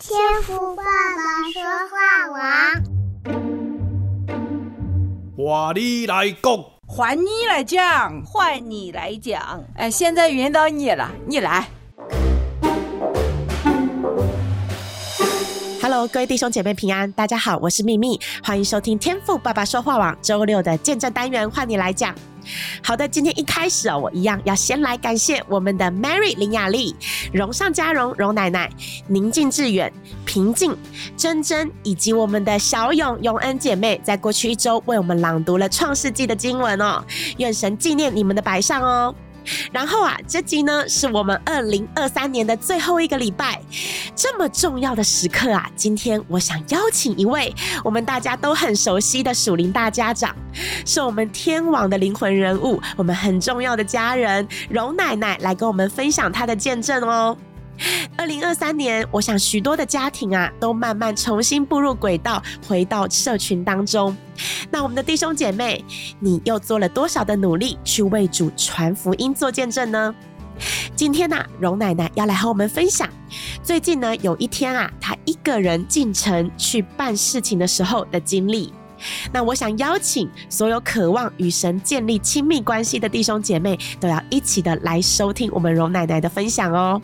天赋爸爸说话王，话你来讲，换你来讲，换你来讲。哎，现在轮到你了，你来。Hello，各位弟兄姐妹平安，大家好，我是秘密，欢迎收听天赋爸爸说话网周六的见证单元，换你来讲。好的，今天一开始哦，我一样要先来感谢我们的 Mary 林雅丽、荣尚嘉荣荣奶奶、宁静致远、平静、珍珍以及我们的小勇永恩姐妹，在过去一周为我们朗读了创世纪的经文哦，愿神纪念你们的白上哦。然后啊，这集呢是我们二零二三年的最后一个礼拜，这么重要的时刻啊，今天我想邀请一位我们大家都很熟悉的属灵大家长，是我们天网的灵魂人物，我们很重要的家人荣奶奶来跟我们分享她的见证哦。二零二三年，我想许多的家庭啊，都慢慢重新步入轨道，回到社群当中。那我们的弟兄姐妹，你又做了多少的努力去为主传福音、做见证呢？今天呢、啊，荣奶奶要来和我们分享，最近呢，有一天啊，她一个人进城去办事情的时候的经历。那我想邀请所有渴望与神建立亲密关系的弟兄姐妹，都要一起的来收听我们荣奶奶的分享哦。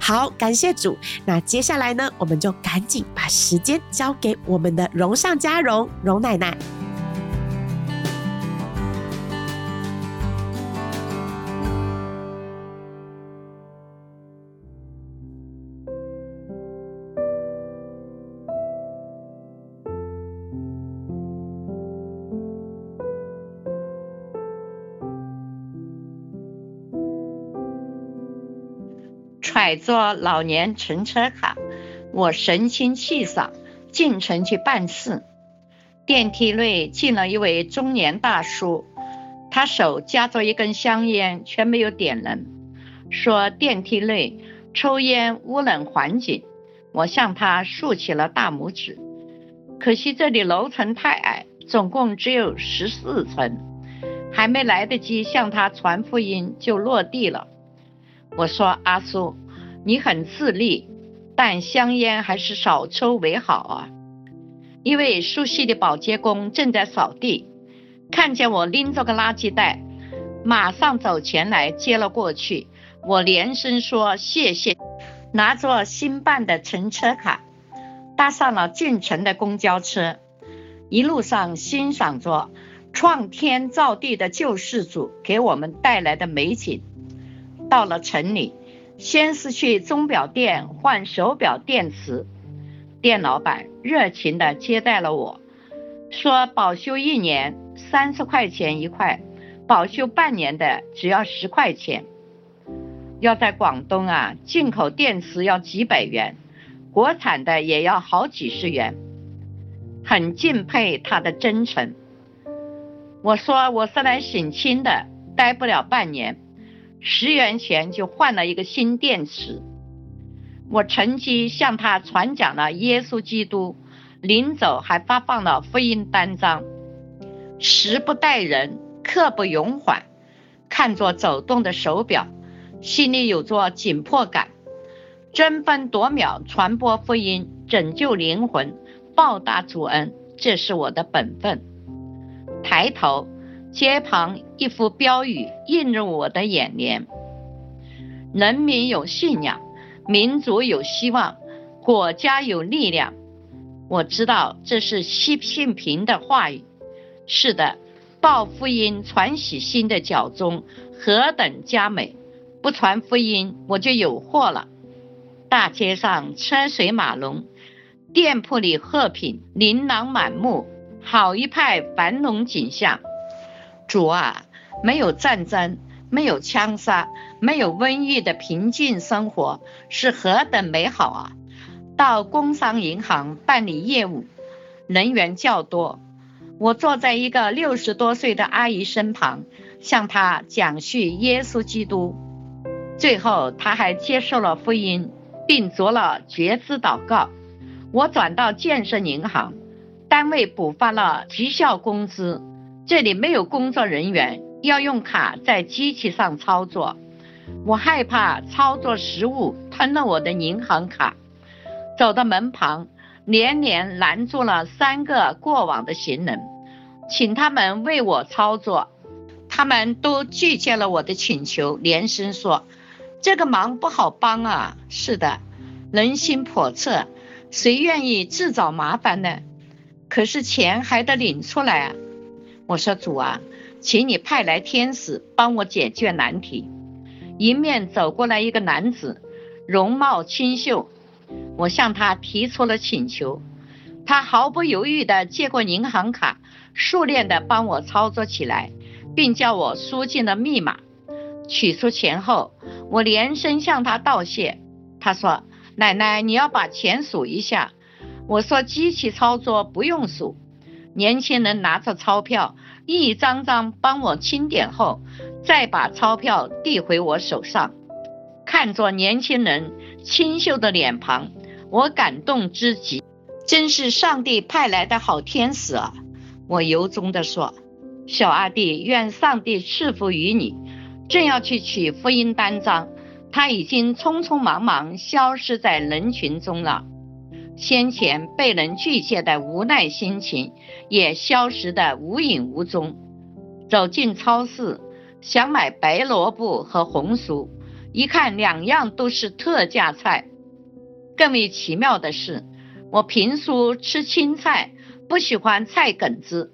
好，感谢主。那接下来呢，我们就赶紧把时间交给我们的荣上加荣荣奶奶。揣着老年乘车卡，我神清气爽进城去办事。电梯内进了一位中年大叔，他手夹着一根香烟，却没有点燃，说电梯内抽烟污染环境。我向他竖起了大拇指，可惜这里楼层太矮，总共只有十四层，还没来得及向他传福音就落地了。我说：“阿叔，你很自立，但香烟还是少抽为好啊。”一位熟悉的保洁工正在扫地，看见我拎着个垃圾袋，马上走前来接了过去。我连声说谢谢，拿着新办的乘车卡，搭上了进城的公交车，一路上欣赏着创天造地的救世主给我们带来的美景。到了城里，先是去钟表店换手表电池，店老板热情地接待了我，说保修一年三十块钱一块，保修半年的只要十块钱。要在广东啊，进口电池要几百元，国产的也要好几十元，很敬佩他的真诚。我说我是来省亲的，待不了半年。十元钱就换了一个新电池，我乘机向他传讲了耶稣基督，临走还发放了福音单张。时不待人，刻不容缓，看着走动的手表，心里有着紧迫感，争分夺秒传播福音，拯救灵魂，报答主恩，这是我的本分。抬头。街旁一幅标语映入我的眼帘：“人民有信仰，民族有希望，国家有力量。”我知道这是习近平的话语。是的，报福音、传喜讯的脚踪何等佳美！不传福音，我就有祸了。大街上车水马龙，店铺里货品琳琅满目，好一派繁荣景象。主啊，没有战争，没有枪杀，没有瘟疫的平静生活是何等美好啊！到工商银行办理业务，人员较多，我坐在一个六十多岁的阿姨身旁，向她讲述耶稣基督。最后，她还接受了福音，并做了觉知祷告。我转到建设银行，单位补发了绩效工资。这里没有工作人员，要用卡在机器上操作。我害怕操作失误吞了我的银行卡，走到门旁，连连拦住了三个过往的行人，请他们为我操作。他们都拒绝了我的请求，连声说：“这个忙不好帮啊！”是的，人心叵测，谁愿意自找麻烦呢？可是钱还得领出来啊！我说：“主啊，请你派来天使帮我解决难题。”迎面走过来一个男子，容貌清秀。我向他提出了请求，他毫不犹豫地接过银行卡，熟练地帮我操作起来，并叫我输进了密码。取出钱后，我连声向他道谢。他说：“奶奶，你要把钱数一下。”我说：“机器操作不用数。”年轻人拿着钞票，一张张帮我清点后，再把钞票递回我手上。看着年轻人清秀的脸庞，我感动之极，真是上帝派来的好天使啊！我由衷地说：“小阿弟，愿上帝赐福于你。”正要去取福音单张，他已经匆匆忙忙消失在人群中了。先前被人拒绝的无奈心情也消失得无影无踪。走进超市，想买白萝卜和红薯，一看两样都是特价菜。更为奇妙的是，我平素吃青菜，不喜欢菜梗子。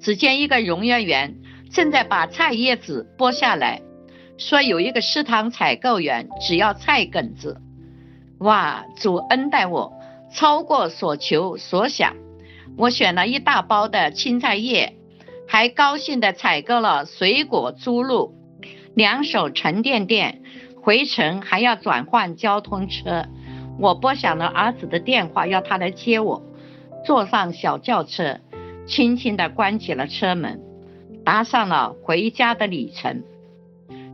只见一个营业员正在把菜叶子剥下来，说有一个食堂采购员只要菜梗子。哇，主恩待我。超过所求所想，我选了一大包的青菜叶，还高兴地采购了水果、猪肉，两手沉甸甸，回程还要转换交通车。我拨响了儿子的电话，要他来接我。坐上小轿车，轻轻地关起了车门，踏上了回家的旅程。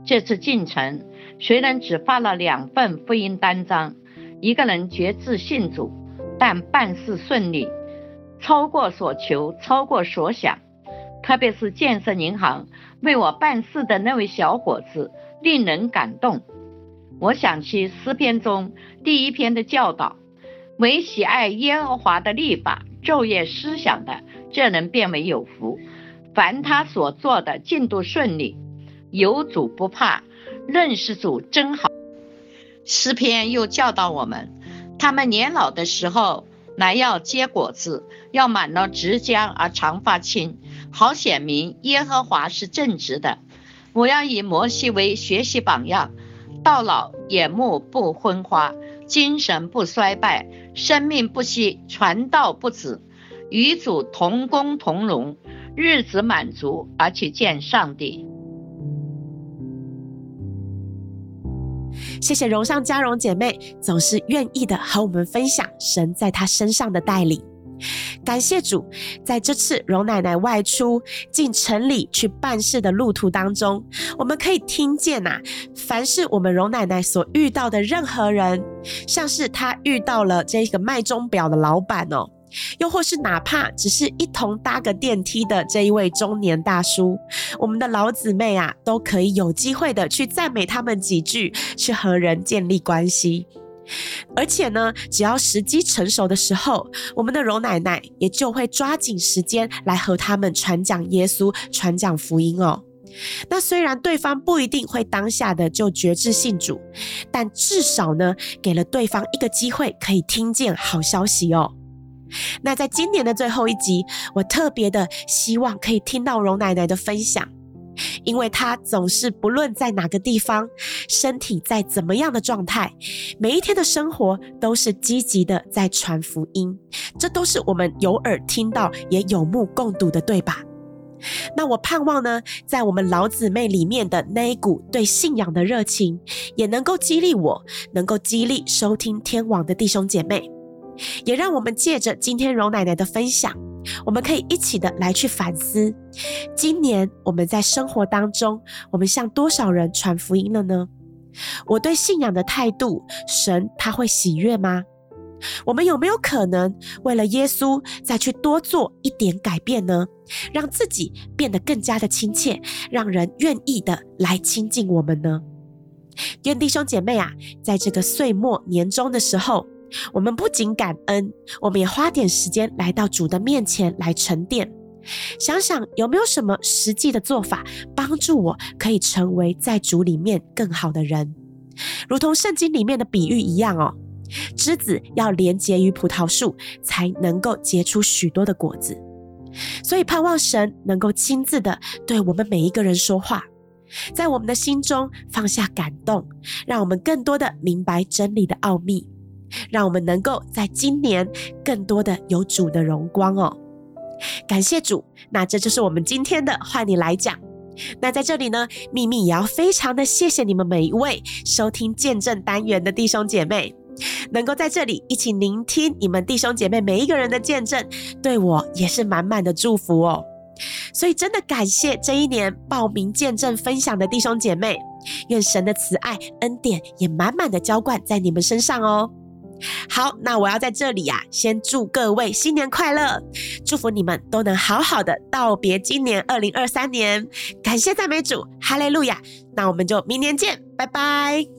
这次进城虽然只发了两份福音单张，一个人决志信主。但办事顺利，超过所求，超过所想。特别是建设银行为我办事的那位小伙子，令人感动。我想起诗篇中第一篇的教导：唯喜爱耶和华的立法，昼夜思想的，这人便为有福。凡他所做的，进度顺利。有主不怕，认识主真好。诗篇又教导我们。他们年老的时候，乃要结果子，要满了汁浆而长发青，好显明耶和华是正直的。我要以摩西为学习榜样，到老眼目不昏花，精神不衰败，生命不息，传道不止，与主同工同荣，日子满足而去见上帝。谢谢荣上加荣姐妹总是愿意的和我们分享神在她身上的带领，感谢主，在这次荣奶奶外出进城里去办事的路途当中，我们可以听见呐、啊，凡是我们荣奶奶所遇到的任何人，像是她遇到了这个卖钟表的老板哦。又或是哪怕只是一同搭个电梯的这一位中年大叔，我们的老姊妹啊，都可以有机会的去赞美他们几句，去和人建立关系。而且呢，只要时机成熟的时候，我们的荣奶奶也就会抓紧时间来和他们传讲耶稣、传讲福音哦。那虽然对方不一定会当下的就决志信主，但至少呢，给了对方一个机会可以听见好消息哦。那在今年的最后一集，我特别的希望可以听到荣奶奶的分享，因为她总是不论在哪个地方，身体在怎么样的状态，每一天的生活都是积极的在传福音，这都是我们有耳听到也有目共睹的，对吧？那我盼望呢，在我们老姊妹里面的那一股对信仰的热情，也能够激励我，能够激励收听天网的弟兄姐妹。也让我们借着今天荣奶奶的分享，我们可以一起的来去反思，今年我们在生活当中，我们向多少人传福音了呢？我对信仰的态度，神他会喜悦吗？我们有没有可能为了耶稣再去多做一点改变呢？让自己变得更加的亲切，让人愿意的来亲近我们呢？愿弟兄姐妹啊，在这个岁末年终的时候，我们不仅感恩，我们也花点时间来到主的面前来沉淀，想想有没有什么实际的做法，帮助我可以成为在主里面更好的人。如同圣经里面的比喻一样哦，枝子要连结于葡萄树，才能够结出许多的果子。所以盼望神能够亲自的对我们每一个人说话，在我们的心中放下感动，让我们更多的明白真理的奥秘，让我们能够在今年更多的有主的荣光哦。感谢主，那这就是我们今天的换你来讲。那在这里呢，秘密也要非常的谢谢你们每一位收听见证单元的弟兄姐妹，能够在这里一起聆听你们弟兄姐妹每一个人的见证，对我也是满满的祝福哦。所以真的感谢这一年报名见证分享的弟兄姐妹，愿神的慈爱恩典也满满的浇灌在你们身上哦。好，那我要在这里呀、啊，先祝各位新年快乐，祝福你们都能好好的道别今年二零二三年。感谢赞美主，哈利路亚。那我们就明年见，拜拜。